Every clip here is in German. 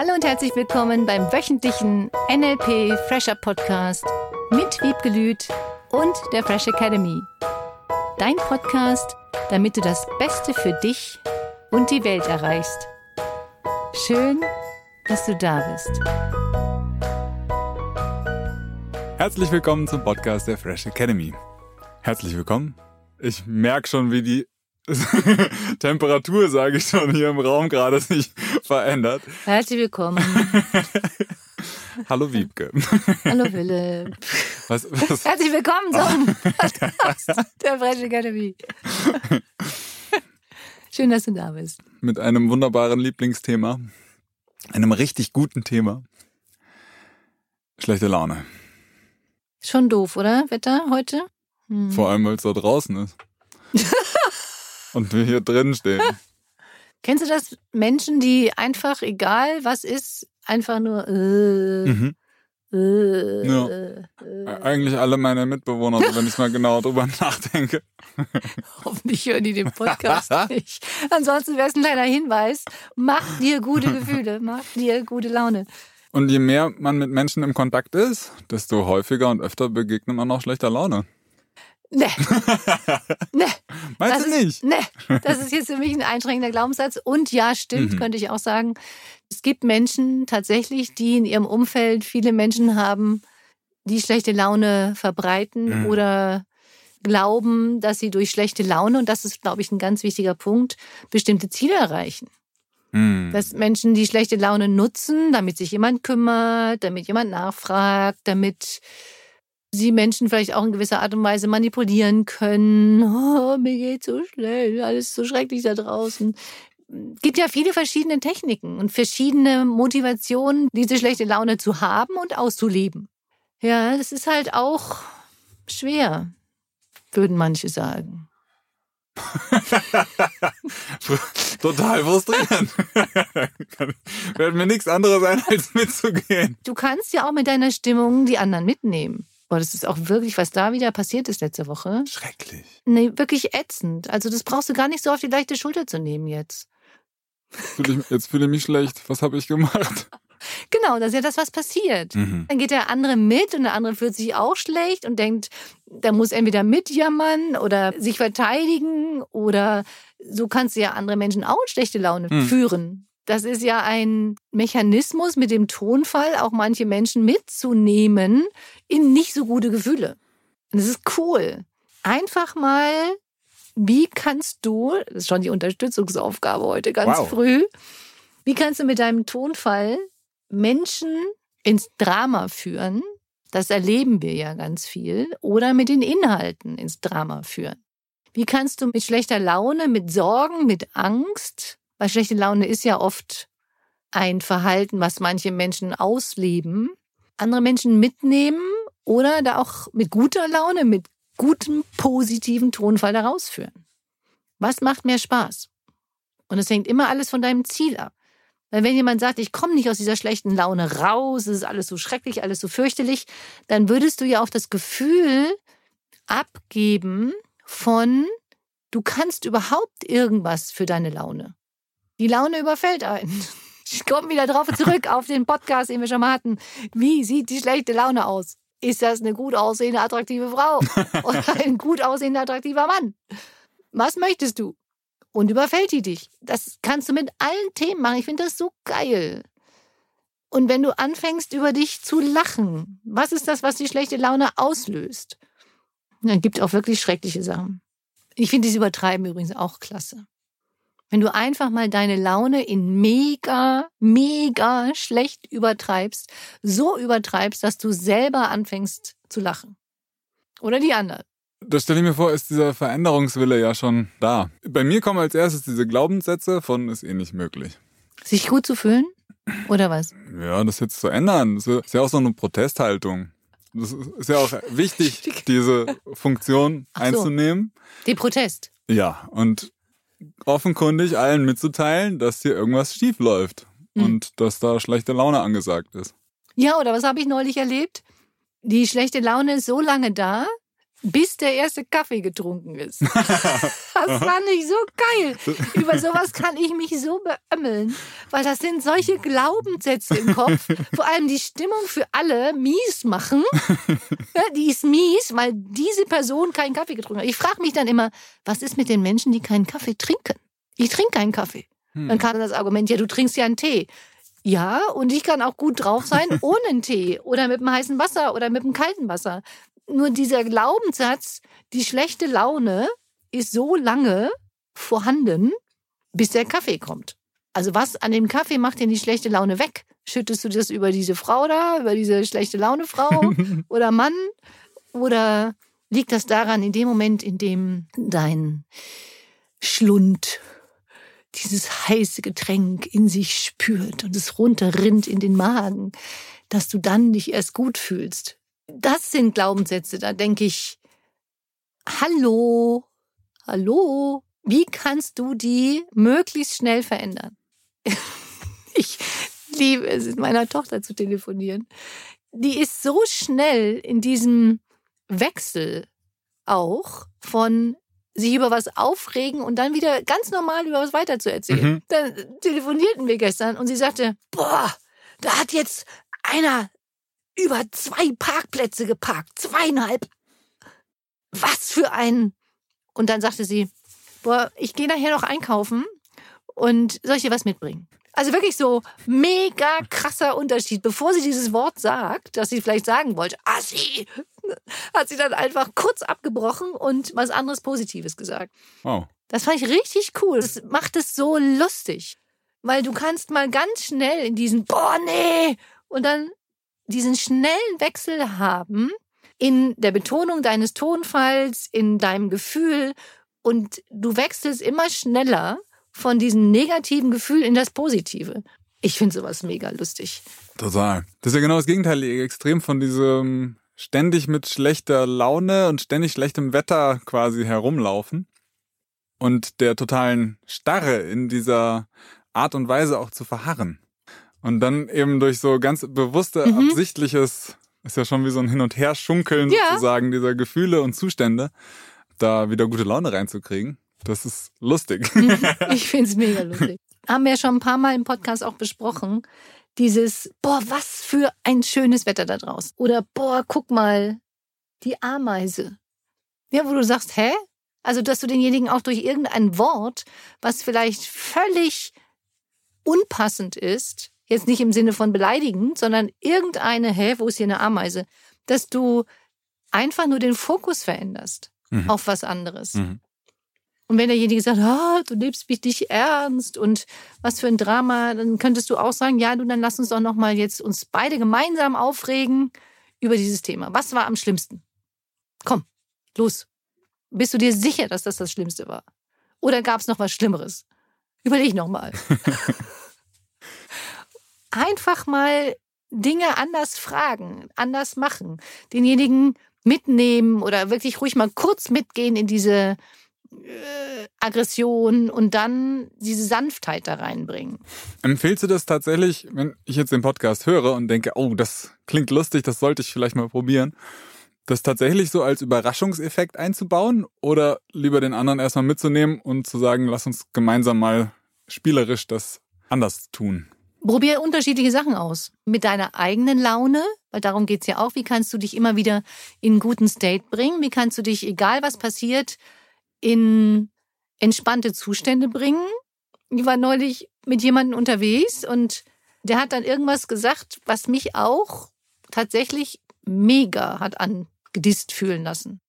Hallo und herzlich willkommen beim wöchentlichen NLP Fresher Podcast mit Wiebke Lüth und der Fresh Academy. Dein Podcast, damit du das Beste für dich und die Welt erreichst. Schön, dass du da bist. Herzlich willkommen zum Podcast der Fresh Academy. Herzlich willkommen. Ich merke schon, wie die Temperatur, sage ich schon, hier im Raum gerade sich verändert. Herzlich willkommen. Hallo Wiebke. Hallo Philipp. Was, was? Herzlich willkommen zum Podcast der Fresh Academy. Schön, dass du da bist. Mit einem wunderbaren Lieblingsthema. Einem richtig guten Thema. Schlechte Laune. Schon doof, oder? Wetter heute? Hm. Vor allem, weil es da draußen ist. Und wir hier drin stehen. Kennst du das? Menschen, die einfach, egal was ist, einfach nur. Äh, Mhm. äh, Ja. äh, Eigentlich alle meine Mitbewohner, so wenn ich mal genau drüber nachdenke. Hoffentlich hören die den Podcast nicht. Ansonsten wäre es ein kleiner Hinweis. Mach dir gute Gefühle, mach dir gute Laune. Und je mehr man mit Menschen im Kontakt ist, desto häufiger und öfter begegnet man auch schlechter Laune. Ne. Ne. Meinst das du ist, nicht? Ne, das ist jetzt für mich ein einschränkender Glaubenssatz. Und ja, stimmt, Mhm. könnte ich auch sagen. Es gibt Menschen tatsächlich, die in ihrem Umfeld viele Menschen haben, die schlechte Laune verbreiten Mhm. oder glauben, dass sie durch schlechte Laune, und das ist, glaube ich, ein ganz wichtiger Punkt, bestimmte Ziele erreichen. Hm. Dass Menschen die schlechte Laune nutzen, damit sich jemand kümmert, damit jemand nachfragt, damit sie Menschen vielleicht auch in gewisser Art und Weise manipulieren können. Oh, mir geht so schlecht, alles so schrecklich da draußen. Es gibt ja viele verschiedene Techniken und verschiedene Motivationen, diese schlechte Laune zu haben und auszuleben. Ja, das ist halt auch schwer, würden manche sagen. Total frustrierend. Wird mir nichts anderes ein, als mitzugehen. Du kannst ja auch mit deiner Stimmung die anderen mitnehmen. Boah, das ist auch wirklich, was da wieder passiert ist letzte Woche. Schrecklich. Nee, wirklich ätzend. Also das brauchst du gar nicht so auf die leichte Schulter zu nehmen jetzt. Fühl ich, jetzt fühle ich mich schlecht. Was habe ich gemacht? Genau, das ist ja das, was passiert. Mhm. Dann geht der andere mit und der andere fühlt sich auch schlecht und denkt, der muss entweder mitjammern oder sich verteidigen oder so kannst du ja andere Menschen auch in schlechte Laune Hm. führen. Das ist ja ein Mechanismus mit dem Tonfall, auch manche Menschen mitzunehmen in nicht so gute Gefühle. Und das ist cool. Einfach mal, wie kannst du, das ist schon die Unterstützungsaufgabe heute ganz Wow. früh, wie kannst du mit deinem Tonfall Menschen ins Drama führen? Das erleben wir ja ganz viel. Oder mit den Inhalten ins Drama führen. Wie kannst du mit schlechter Laune, mit Sorgen, mit Angst, weil schlechte Laune ist ja oft ein Verhalten, was manche Menschen ausleben, andere Menschen mitnehmen oder da auch mit guter Laune, mit gutem, positiven Tonfall da rausführen. Was macht mehr Spaß? Und es hängt immer alles von deinem Ziel ab. Weil wenn jemand sagt, ich komme nicht aus dieser schlechten Laune raus, es ist alles so schrecklich, alles so fürchterlich, dann würdest du ja auch das Gefühl abgeben von, du kannst überhaupt irgendwas für deine Laune. Die Laune überfällt einen. Ich komme wieder drauf zurück auf den Podcast, den wir schon mal hatten. Wie sieht die schlechte Laune aus? Ist das eine gut aussehende, attraktive Frau oder ein gut aussehender, attraktiver Mann? Was möchtest du? Und überfällt die dich? Das kannst du mit allen Themen machen. Ich finde das so geil. Und wenn du anfängst, über dich zu lachen, was ist das, was die schlechte Laune auslöst? Dann gibt auch wirklich schreckliche Sachen. Ich finde dieses Übertreiben übrigens auch klasse. Wenn du einfach mal deine Laune in mega, mega schlecht übertreibst, so übertreibst, dass du selber anfängst zu lachen. Oder die anderen. Das stelle ich mir vor, ist dieser Veränderungswille ja schon da. Bei mir kommen als erstes diese Glaubenssätze von ist eh nicht möglich. Sich gut zu fühlen? Oder was? Ja, das jetzt zu ändern, das ist ja auch so eine Protesthaltung. Das ist ja auch wichtig, diese Funktion so. einzunehmen. Den Protest. Ja, und offenkundig allen mitzuteilen, dass hier irgendwas schief läuft Mhm. und dass da schlechte Laune angesagt ist. Ja, oder was habe ich neulich erlebt? Die schlechte Laune ist so lange da, bis der erste Kaffee getrunken ist. Hast fand ich so geil. Über sowas kann ich mich so beömmeln, weil das sind solche Glaubenssätze im Kopf, vor allem die Stimmung für alle mies machen. die ist mies, weil diese Person keinen Kaffee getrunken hat. Ich frage mich dann immer, was ist mit den Menschen, die keinen Kaffee trinken? Ich trinke keinen Kaffee. Hm. Dann kam das Argument, ja, du trinkst ja einen Tee. Ja, und ich kann auch gut drauf sein ohne einen Tee oder mit dem heißen Wasser oder mit dem kalten Wasser. Nur dieser Glaubenssatz, die schlechte Laune ist so lange vorhanden, bis der Kaffee kommt. Also was an dem Kaffee macht denn die schlechte Laune weg? Schüttest du das über diese Frau da, über diese schlechte Laune Frau oder Mann? Oder liegt das daran, in dem Moment, in dem dein Schlund dieses heiße Getränk in sich spürt und es runterrinnt in den Magen, dass du dann dich erst gut fühlst? Das sind Glaubenssätze, da denke ich, hallo, hallo, wie kannst du die möglichst schnell verändern? ich liebe es, mit meiner Tochter zu telefonieren. Die ist so schnell in diesem Wechsel auch von sich über was aufregen und dann wieder ganz normal über was weiterzuerzählen. Mhm. Dann telefonierten wir gestern und sie sagte, boah, da hat jetzt einer über zwei Parkplätze geparkt, zweieinhalb. Was für ein. Und dann sagte sie, boah, ich gehe nachher noch einkaufen und soll ich dir was mitbringen? Also wirklich so mega krasser Unterschied. Bevor sie dieses Wort sagt, das sie vielleicht sagen wollte, Assi, hat sie dann einfach kurz abgebrochen und was anderes Positives gesagt. Oh. Das fand ich richtig cool. Das macht es so lustig. Weil du kannst mal ganz schnell in diesen, boah, nee, und dann diesen schnellen Wechsel haben in der Betonung deines Tonfalls, in deinem Gefühl und du wechselst immer schneller von diesem negativen Gefühl in das Positive. Ich finde sowas mega lustig. Total. Das ist ja genau das gegenteilige Extrem von diesem ständig mit schlechter Laune und ständig schlechtem Wetter quasi herumlaufen und der totalen Starre in dieser Art und Weise auch zu verharren. Und dann eben durch so ganz bewusste, mhm. absichtliches, ist ja schon wie so ein Hin- und Her-Schunkeln ja. sozusagen dieser Gefühle und Zustände, da wieder gute Laune reinzukriegen. Das ist lustig. Mhm. ich finde es mega lustig. Haben wir ja schon ein paar Mal im Podcast auch besprochen. Dieses, boah, was für ein schönes Wetter da draußen. Oder, boah, guck mal, die Ameise. Ja, wo du sagst, hä? Also, dass du denjenigen auch durch irgendein Wort, was vielleicht völlig unpassend ist, jetzt nicht im Sinne von beleidigend, sondern irgendeine, hä, wo ist hier eine Ameise, dass du einfach nur den Fokus veränderst mhm. auf was anderes. Mhm. Und wenn derjenige sagt, oh, du lebst mich nicht ernst und was für ein Drama, dann könntest du auch sagen, ja, du, dann lass uns doch noch mal jetzt uns beide gemeinsam aufregen über dieses Thema. Was war am schlimmsten? Komm, los. Bist du dir sicher, dass das das Schlimmste war? Oder gab es noch was Schlimmeres? Überleg noch mal. Einfach mal Dinge anders fragen, anders machen, denjenigen mitnehmen oder wirklich ruhig mal kurz mitgehen in diese äh, Aggression und dann diese Sanftheit da reinbringen. Empfehlst du das tatsächlich, wenn ich jetzt den Podcast höre und denke, oh, das klingt lustig, das sollte ich vielleicht mal probieren, das tatsächlich so als Überraschungseffekt einzubauen oder lieber den anderen erstmal mitzunehmen und zu sagen, lass uns gemeinsam mal spielerisch das anders tun? Probier unterschiedliche Sachen aus. Mit deiner eigenen Laune, weil darum geht's ja auch. Wie kannst du dich immer wieder in einen guten State bringen? Wie kannst du dich, egal was passiert, in entspannte Zustände bringen. Ich war neulich mit jemandem unterwegs und der hat dann irgendwas gesagt, was mich auch tatsächlich mega hat angedisst fühlen lassen.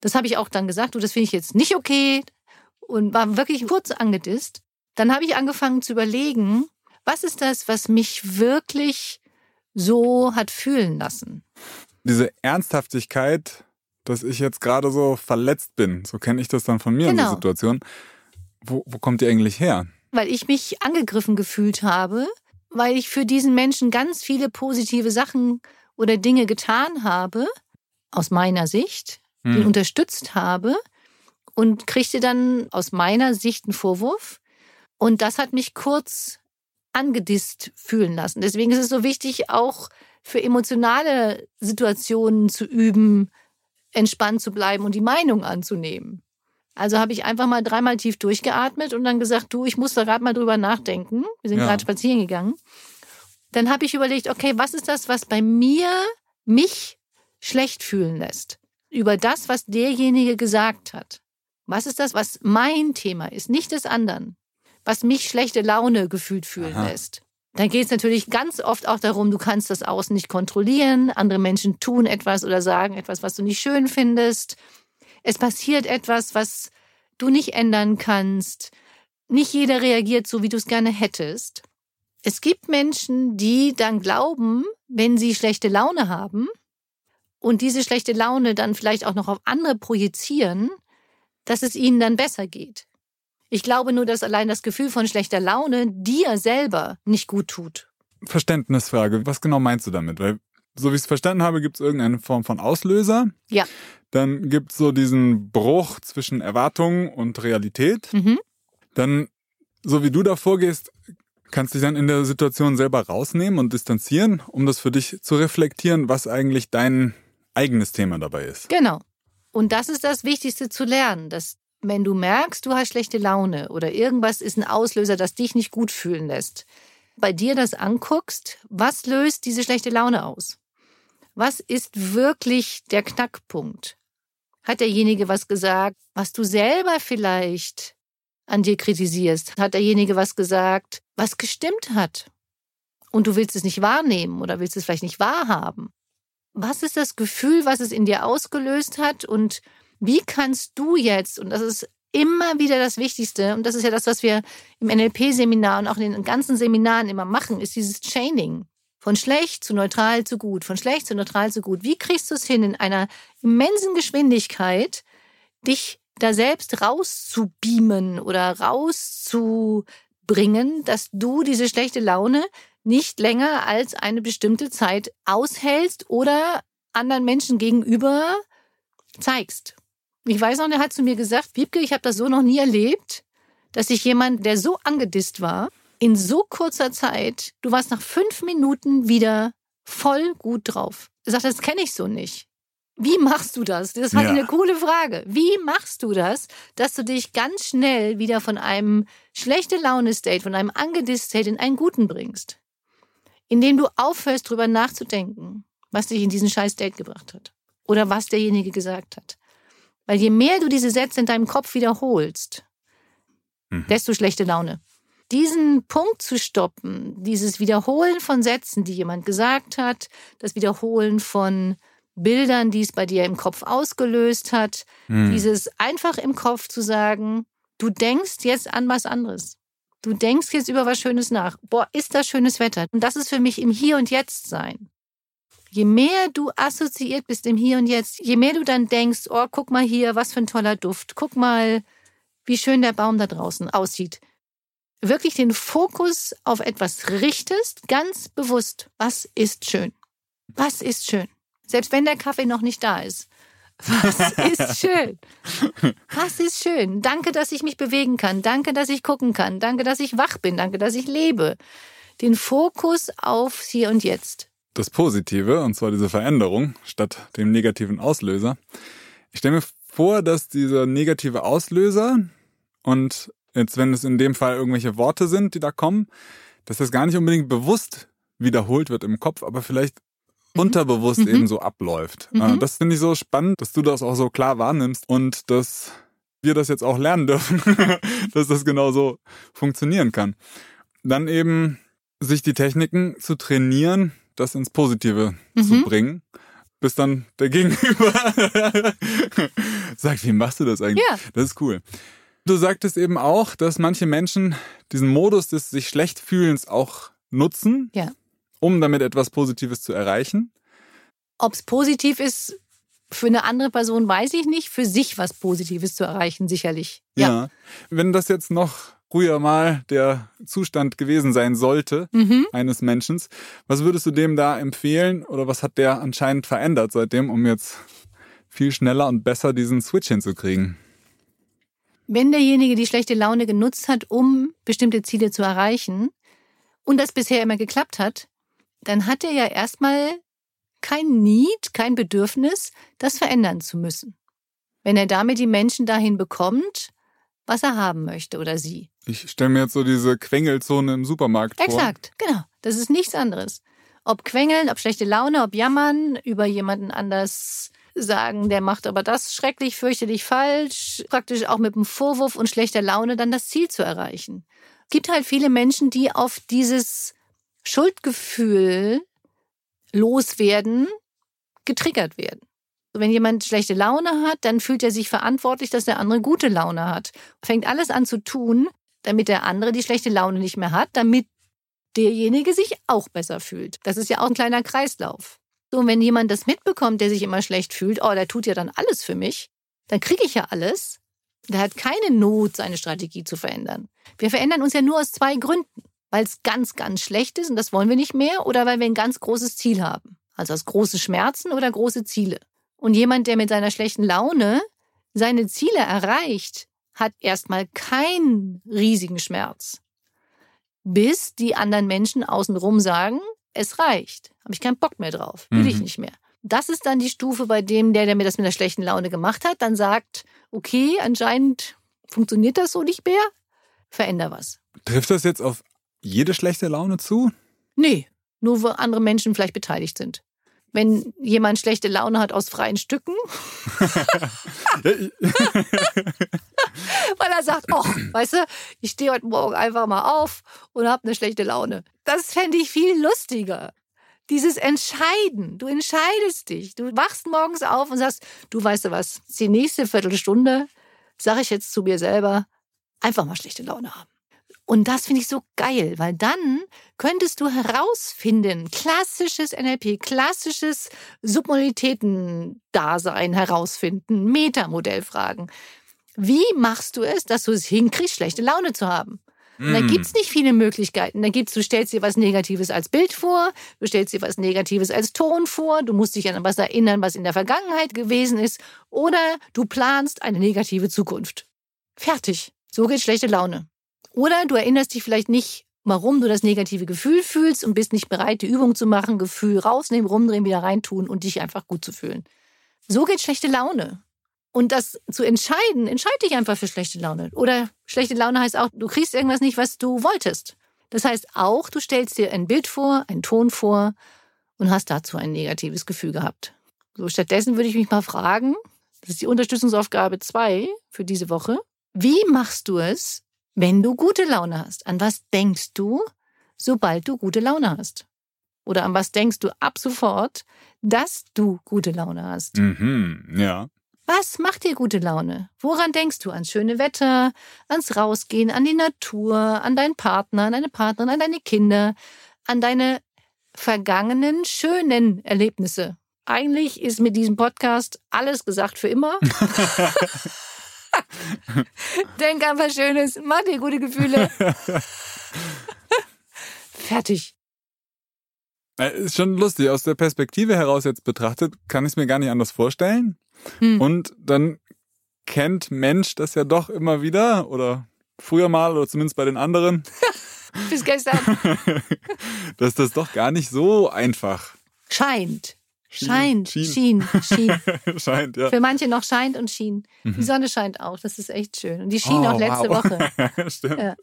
Das habe ich auch dann gesagt, du, das finde ich jetzt nicht okay und war wirklich kurz angedisst. Dann habe ich angefangen zu überlegen, was ist das, was mich wirklich so hat fühlen lassen? Diese Ernsthaftigkeit dass ich jetzt gerade so verletzt bin. So kenne ich das dann von mir genau. in der genau. Situation. Wo, wo kommt die eigentlich her? Weil ich mich angegriffen gefühlt habe, weil ich für diesen Menschen ganz viele positive Sachen oder Dinge getan habe, aus meiner Sicht, hm. ihn unterstützt habe und kriegte dann aus meiner Sicht einen Vorwurf. Und das hat mich kurz angedisst fühlen lassen. Deswegen ist es so wichtig, auch für emotionale Situationen zu üben, entspannt zu bleiben und die Meinung anzunehmen. Also habe ich einfach mal dreimal tief durchgeatmet und dann gesagt, du, ich muss da gerade mal drüber nachdenken. Wir sind Ja. gerade spazieren gegangen. Dann habe ich überlegt, okay, was ist das, was bei mir mich schlecht fühlen lässt? Über das, was derjenige gesagt hat. Was ist das, was mein Thema ist, nicht des anderen? Was mich schlechte Laune gefühlt fühlen Aha. lässt. Dann geht es natürlich ganz oft auch darum, du kannst das Außen nicht kontrollieren. Andere Menschen tun etwas oder sagen etwas, was du nicht schön findest. Es passiert etwas, was du nicht ändern kannst. Nicht jeder reagiert so, wie du es gerne hättest. Es gibt Menschen, die dann glauben, wenn sie schlechte Laune haben und diese schlechte Laune dann vielleicht auch noch auf andere projizieren, dass es ihnen dann besser geht. Ich glaube nur, dass allein das Gefühl von schlechter Laune dir selber nicht gut tut. Verständnisfrage. Was genau meinst du damit? Weil, so wie ich es verstanden habe, gibt es irgendeine Form von Auslöser. Ja. Dann gibt es so diesen Bruch zwischen Erwartung und Realität. Mhm. Dann, so wie du da vorgehst, kannst dich dann in der Situation selber rausnehmen und distanzieren, um das für dich zu reflektieren, was eigentlich dein eigenes Thema dabei ist. Genau. Und das ist das Wichtigste zu lernen, dass wenn du merkst, du hast schlechte Laune oder irgendwas ist ein Auslöser, das dich nicht gut fühlen lässt, bei dir das anguckst, was löst diese schlechte Laune aus? Was ist wirklich der Knackpunkt? Hat derjenige was gesagt, was du selber vielleicht an dir kritisierst? Hat derjenige was gesagt, was gestimmt hat? Und du willst es nicht wahrnehmen oder willst es vielleicht nicht wahrhaben? Was ist das Gefühl, was es in dir ausgelöst hat? Und wie kannst du jetzt, und das ist immer wieder das Wichtigste, und das ist ja das, was wir im NLP-Seminar und auch in den ganzen Seminaren immer machen, ist dieses Chaining. Von schlecht zu neutral zu gut, von schlecht zu neutral zu gut. Wie kriegst du es hin, in einer immensen Geschwindigkeit, dich da selbst rauszubeamen oder rauszubringen, dass du diese schlechte Laune nicht länger als eine bestimmte Zeit aushältst oder anderen Menschen gegenüber zeigst. Ich weiß noch, der hat zu mir gesagt, Wiebke, ich habe das so noch nie erlebt, dass sich jemand, der so angedisst war, in so kurzer Zeit, du warst nach fünf Minuten wieder voll gut drauf. Er sagt, das kenne ich so nicht. Wie machst du das? Das war Ja. eine coole Frage. Wie machst du das, dass du dich ganz schnell wieder von einem schlechte Laune-State, von einem angedisst State in einen guten bringst? Indem du aufhörst, drüber nachzudenken, was dich in diesen scheiß Date gebracht hat. Oder was derjenige gesagt hat. Weil je mehr du diese Sätze in deinem Kopf wiederholst, Mhm. desto schlechte Laune. Diesen Punkt zu stoppen, dieses Wiederholen von Sätzen, die jemand gesagt hat, das Wiederholen von Bildern, die es bei dir im Kopf ausgelöst hat, Hm. dieses einfach im Kopf zu sagen, du denkst jetzt an was anderes. Du denkst jetzt über was Schönes nach. Boah, ist das schönes Wetter. Und das ist für mich im Hier und Jetzt sein. Je mehr du assoziiert bist im Hier und Jetzt, je mehr du dann denkst, oh, guck mal hier, was für ein toller Duft. Guck mal, wie schön der Baum da draußen aussieht. Wirklich den Fokus auf etwas richtest, ganz bewusst. Was ist schön? Was ist schön? Selbst wenn der Kaffee noch nicht da ist. Was ist schön? Was ist schön? Danke, dass ich mich bewegen kann. Danke, dass ich gucken kann. Danke, dass ich wach bin. Danke, dass ich lebe. Den Fokus auf Hier und Jetzt. Das Positive, und zwar diese Veränderung statt dem negativen Auslöser. Ich stelle mir vor, dass dieser negative Auslöser und jetzt, wenn es in dem Fall irgendwelche Worte sind, die da kommen, dass das gar nicht unbedingt bewusst wiederholt wird im Kopf, aber vielleicht unterbewusst Mhm. eben so abläuft. Mhm. Äh, Das finde ich so spannend, dass du das auch so klar wahrnimmst und dass wir das jetzt auch lernen dürfen, dass das genau so funktionieren kann. Dann eben sich die Techniken zu trainieren, das ins Positive zu Mhm. bringen, bis dann der Gegenüber sagt, wie machst du das eigentlich? Ja. Das ist cool. Du sagtest eben auch, dass manche Menschen diesen Modus des sich schlecht fühlens auch nutzen, Ja. um damit etwas Positives zu erreichen. Ob es positiv ist für eine andere Person, weiß ich nicht. Für sich was Positives zu erreichen, sicherlich. Ja. Wenn das jetzt noch früher mal der Zustand gewesen sein sollte Mhm. eines Menschen, was würdest du dem da empfehlen oder was hat der anscheinend verändert seitdem, um jetzt viel schneller und besser diesen Switch hinzukriegen? Wenn derjenige die schlechte Laune genutzt hat, um bestimmte Ziele zu erreichen und das bisher immer geklappt hat, dann hat er ja erstmal kein Need, kein Bedürfnis, das verändern zu müssen. wenn er damit die Menschen dahin bekommt, was er haben möchte oder sie. Ich stelle mir jetzt so diese Quengelzone im Supermarkt vor. Exakt, genau. Das ist nichts anderes. Ob quengeln, ob schlechte Laune, ob jammern, über jemanden anders sagen, der macht aber das schrecklich, fürchterlich falsch, praktisch auch mit einem Vorwurf und schlechter Laune dann das Ziel zu erreichen. Es gibt halt viele Menschen, die auf dieses Schuldgefühl loswerden, getriggert werden. Wenn jemand schlechte Laune hat, dann fühlt er sich verantwortlich, dass der andere gute Laune hat. Fängt alles an zu tun, damit der andere die schlechte Laune nicht mehr hat, damit derjenige sich auch besser fühlt. Das ist ja auch ein kleiner Kreislauf. So, und wenn jemand das mitbekommt, der sich immer schlecht fühlt, oh, der tut ja dann alles für mich, dann kriege ich ja alles. Der hat keine Not, seine Strategie zu verändern. Wir verändern uns ja nur aus zwei Gründen. Weil es ganz, ganz schlecht ist und das wollen wir nicht mehr oder weil wir ein ganz großes Ziel haben. Also aus große Schmerzen oder große Ziele. Und jemand, der mit seiner schlechten Laune seine Ziele erreicht, hat erstmal keinen riesigen Schmerz. Bis die anderen Menschen außenrum sagen, es reicht. Habe ich keinen Bock mehr drauf. Will mhm. ich nicht mehr. Das ist dann die Stufe, bei dem der, der mir das mit der schlechten Laune gemacht hat, dann sagt, okay, anscheinend funktioniert das so nicht mehr, veränder was. Trifft das jetzt auf jede schlechte Laune zu? Nee, nur wo andere Menschen vielleicht beteiligt sind. Wenn jemand schlechte Laune hat aus freien Stücken, weil er sagt, oh, weißt du, ich stehe heute Morgen einfach mal auf und habe eine schlechte Laune. Das fände ich viel lustiger. Dieses Entscheiden, du entscheidest dich. Du wachst morgens auf und sagst, du weißt du was, die nächste Viertelstunde sage ich jetzt zu mir selber, einfach mal schlechte Laune haben. Und das finde ich so geil, weil dann könntest du herausfinden, klassisches NLP, klassisches Submodalitäten-Dasein herausfinden, Metamodellfragen. Wie machst du es, dass du es hinkriegst, schlechte Laune zu haben? Und da mm. gibt's nicht viele Möglichkeiten. Da gibt's, du stellst dir was Negatives als Bild vor, du stellst dir was Negatives als Ton vor, du musst dich an was erinnern, was in der Vergangenheit gewesen ist, oder du planst eine negative Zukunft. Fertig. So geht schlechte Laune. Oder du erinnerst dich vielleicht nicht, warum du das negative Gefühl fühlst und bist nicht bereit, die Übung zu machen, Gefühl rausnehmen, rumdrehen, wieder reintun und dich einfach gut zu fühlen. So geht schlechte Laune. Und das zu entscheiden, entscheide dich einfach für schlechte Laune. Oder schlechte Laune heißt auch, du kriegst irgendwas nicht, was du wolltest. Das heißt auch, du stellst dir ein Bild vor, einen Ton vor und hast dazu ein negatives Gefühl gehabt. So, stattdessen würde ich mich mal fragen, das ist die Unterstützungsaufgabe 2 für diese Woche. Wie machst du es, wenn du gute Laune hast, an was denkst du, sobald du gute Laune hast? Oder an was denkst du ab sofort, dass du gute Laune hast? Mhm, ja. Was macht dir gute Laune? Woran denkst du? Ans schöne Wetter, ans Rausgehen, an die Natur, an deinen Partner, an deine Partnerin, an deine Kinder, an deine vergangenen schönen Erlebnisse. Eigentlich ist mit diesem Podcast alles gesagt für immer. Denk an was Schönes, mach dir gute Gefühle. Fertig. Ist schon lustig. Aus der Perspektive heraus jetzt betrachtet, kann ich es mir gar nicht anders vorstellen. Hm. Und dann kennt Mensch das ja doch immer wieder oder früher mal oder zumindest bei den anderen. Bis gestern. dass das doch gar nicht so einfach scheint. Scheint, schien, schien. scheint, ja. Für manche noch scheint und schien. Mhm. Die Sonne scheint auch, das ist echt schön. Und die schien oh, auch letzte wow. Woche. Stimmt. Ja.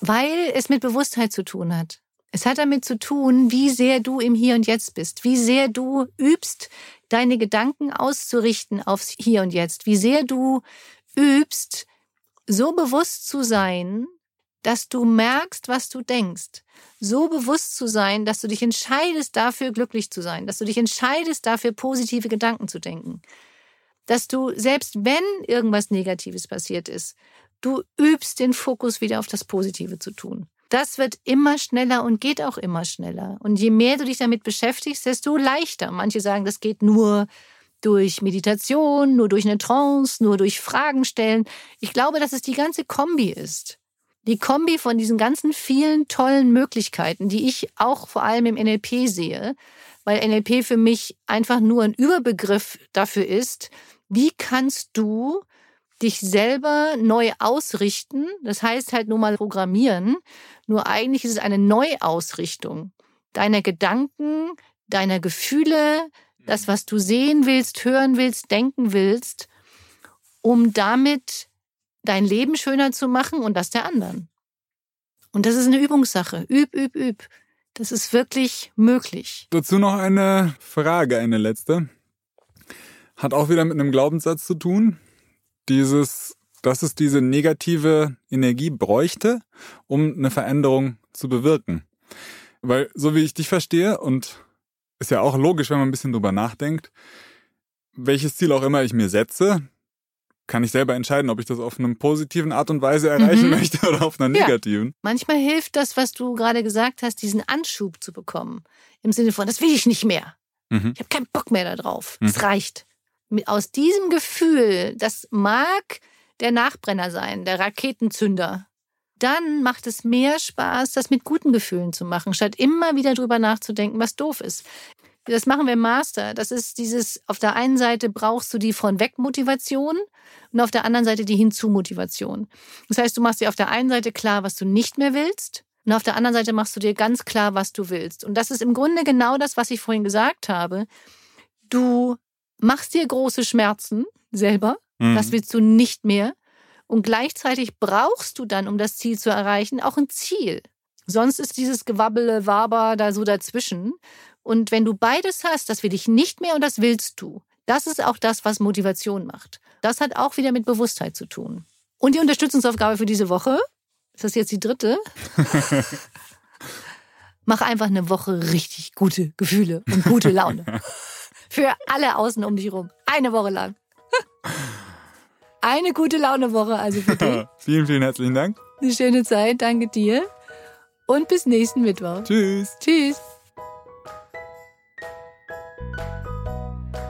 Weil es mit Bewusstheit zu tun hat. Es hat damit zu tun, wie sehr du im Hier und Jetzt bist, wie sehr du übst, deine Gedanken auszurichten aufs Hier und Jetzt, wie sehr du übst, so bewusst zu sein, dass du merkst, was du denkst. So bewusst zu sein, dass du dich entscheidest, dafür glücklich zu sein, dass du dich entscheidest, dafür positive Gedanken zu denken. Dass du, selbst wenn irgendwas Negatives passiert ist, du übst den Fokus wieder auf das Positive zu tun. Das wird immer schneller und geht auch immer schneller. Und je mehr du dich damit beschäftigst, desto leichter. Manche sagen, das geht nur durch Meditation, nur durch eine Trance, nur durch Fragen stellen. Ich glaube, dass es die ganze Kombi ist die Kombi von diesen ganzen vielen tollen Möglichkeiten, die ich auch vor allem im NLP sehe, weil NLP für mich einfach nur ein Überbegriff dafür ist, wie kannst du dich selber neu ausrichten. Das heißt halt nur mal programmieren. Nur eigentlich ist es eine Neuausrichtung deiner Gedanken, deiner Gefühle, das, was du sehen willst, hören willst, denken willst. um damit dein Leben schöner zu machen und das der anderen. Und das ist eine Übungssache. Üb, üb, üb. Das ist wirklich möglich. Dazu noch eine Frage, eine letzte. Hat auch wieder mit einem Glaubenssatz zu tun. Dieses, dass es diese negative Energie bräuchte, um eine Veränderung zu bewirken. Weil, so wie ich dich verstehe, und ist ja auch logisch, wenn man ein bisschen drüber nachdenkt, welches Ziel auch immer ich mir setze, kann ich selber entscheiden, ob ich das auf einer positiven Art und Weise erreichen mhm. möchte oder auf einer negativen. Ja. Manchmal hilft das, was du gerade gesagt hast, diesen Anschub zu bekommen. Im Sinne von, das will ich nicht mehr. Mhm. Ich habe keinen Bock mehr darauf. Es mhm. reicht. Aus diesem Gefühl, das mag der Nachbrenner sein, der Raketenzünder, dann macht es mehr Spaß, das mit guten Gefühlen zu machen, statt immer wieder drüber nachzudenken, was doof ist. Das machen wir im Master. Das ist dieses, auf der einen Seite brauchst du die von weg Motivation und auf der anderen Seite die Hinzu-Motivation. Das heißt, du machst dir auf der einen Seite klar, was du nicht mehr willst und auf der anderen Seite machst du dir ganz klar, was du willst. Und das ist im Grunde genau das, was ich vorhin gesagt habe. Du machst dir große Schmerzen selber, mhm. das willst du nicht mehr. Und gleichzeitig brauchst du dann, um das Ziel zu erreichen, auch ein Ziel. Sonst ist dieses Gewabbele, Waber da so dazwischen. Und wenn du beides hast, das will ich nicht mehr und das willst du, das ist auch das, was Motivation macht. Das hat auch wieder mit Bewusstheit zu tun. Und die Unterstützungsaufgabe für diese Woche, ist das jetzt die dritte? Mach einfach eine Woche richtig gute Gefühle und gute Laune. Für alle außen um dich herum. Eine Woche lang. Eine gute Laune-Woche also für dich. vielen, vielen herzlichen Dank. Eine schöne Zeit. Danke dir. Und bis nächsten Mittwoch. Tschüss. Tschüss.